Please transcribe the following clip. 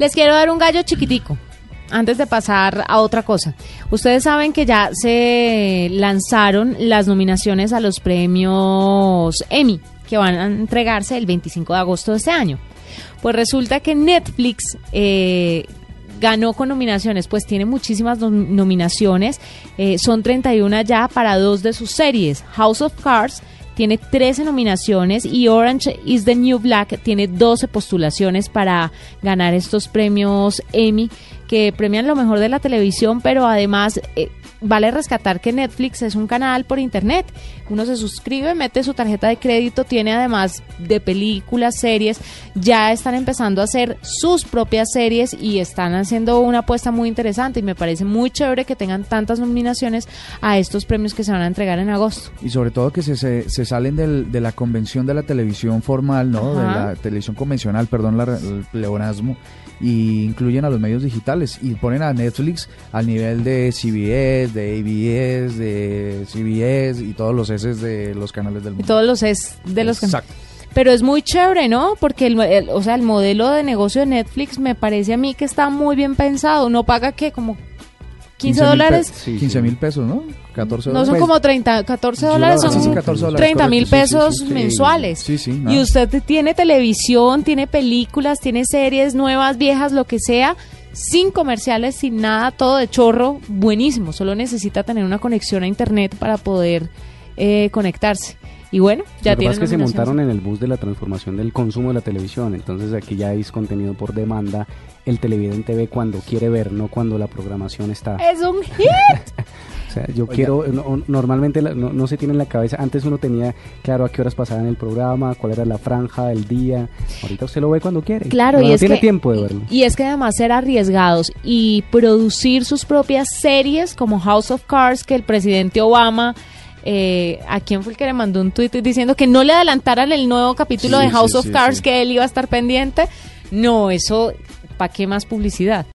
Les quiero dar un gallo chiquitico antes de pasar a otra cosa. Ustedes saben que ya se lanzaron las nominaciones a los premios Emmy que van a entregarse el 25 de agosto de este año. Pues resulta que Netflix eh, ganó con nominaciones, pues tiene muchísimas nom- nominaciones, eh, son 31 ya para dos de sus series. House of Cards tiene 13 nominaciones y Orange is the New Black tiene 12 postulaciones para ganar estos premios Emmy que premian lo mejor de la televisión, pero además eh, vale rescatar que Netflix es un canal por internet. Uno se suscribe, mete su tarjeta de crédito, tiene además de películas, series, ya están empezando a hacer sus propias series y están haciendo una apuesta muy interesante y me parece muy chévere que tengan tantas nominaciones a estos premios que se van a entregar en agosto. Y sobre todo que se, se, se salen del- de la convención de la televisión formal, ¿no? De la televisión convencional, perdón la- el pleonasmo, y incluyen a los medios digitales y ponen a Netflix al nivel de CBS, de ABS, de CBS y todos los S de los canales del Y mundo. todos los es de los que... Exacto. Pero es muy chévere, ¿no? Porque el, el- o sea, el modelo de negocio de Netflix me parece a mí que está muy bien pensado. No paga qué, como 15 mil dólares. pe- 15 mil pesos, ¿no? 14 No dólares. son como 30, 14 Yo dólares, lo- son sí, sí, 14 dólares, 30 mil sí, sí, pesos sí, sí. mensuales. Sí, sí, Y usted tiene televisión, tiene películas, tiene series nuevas, viejas, lo que sea, sin comerciales, sin nada, todo de chorro, buenísimo. Solo necesita tener una conexión a internet para poder eh, conectarse. Y bueno, ya Lo que tiene pasa es que se montaron en el bus de la transformación del consumo de la televisión, entonces aquí ya hay contenido por demanda. El televidente ve cuando quiere ver, no cuando la programación está. Es un hit. O sea, yo quiero, no- normalmente la- no, no se tiene en la cabeza, antes uno tenía claro a qué horas pasaban el programa, cuál era la franja, el día, ahorita usted lo ve cuando quiere. Claro, no, y no es tiene que, tiempo de verlo. Y es que además ser arriesgados y producir sus propias series como House of Cards, que el presidente Obama, eh, ¿a quién fue el que le mandó un tuit diciendo que no le adelantaran el nuevo capítulo Sí, de House sí, of sí, Cards, sí. que él iba a estar pendiente? No, eso, ¿para qué más publicidad?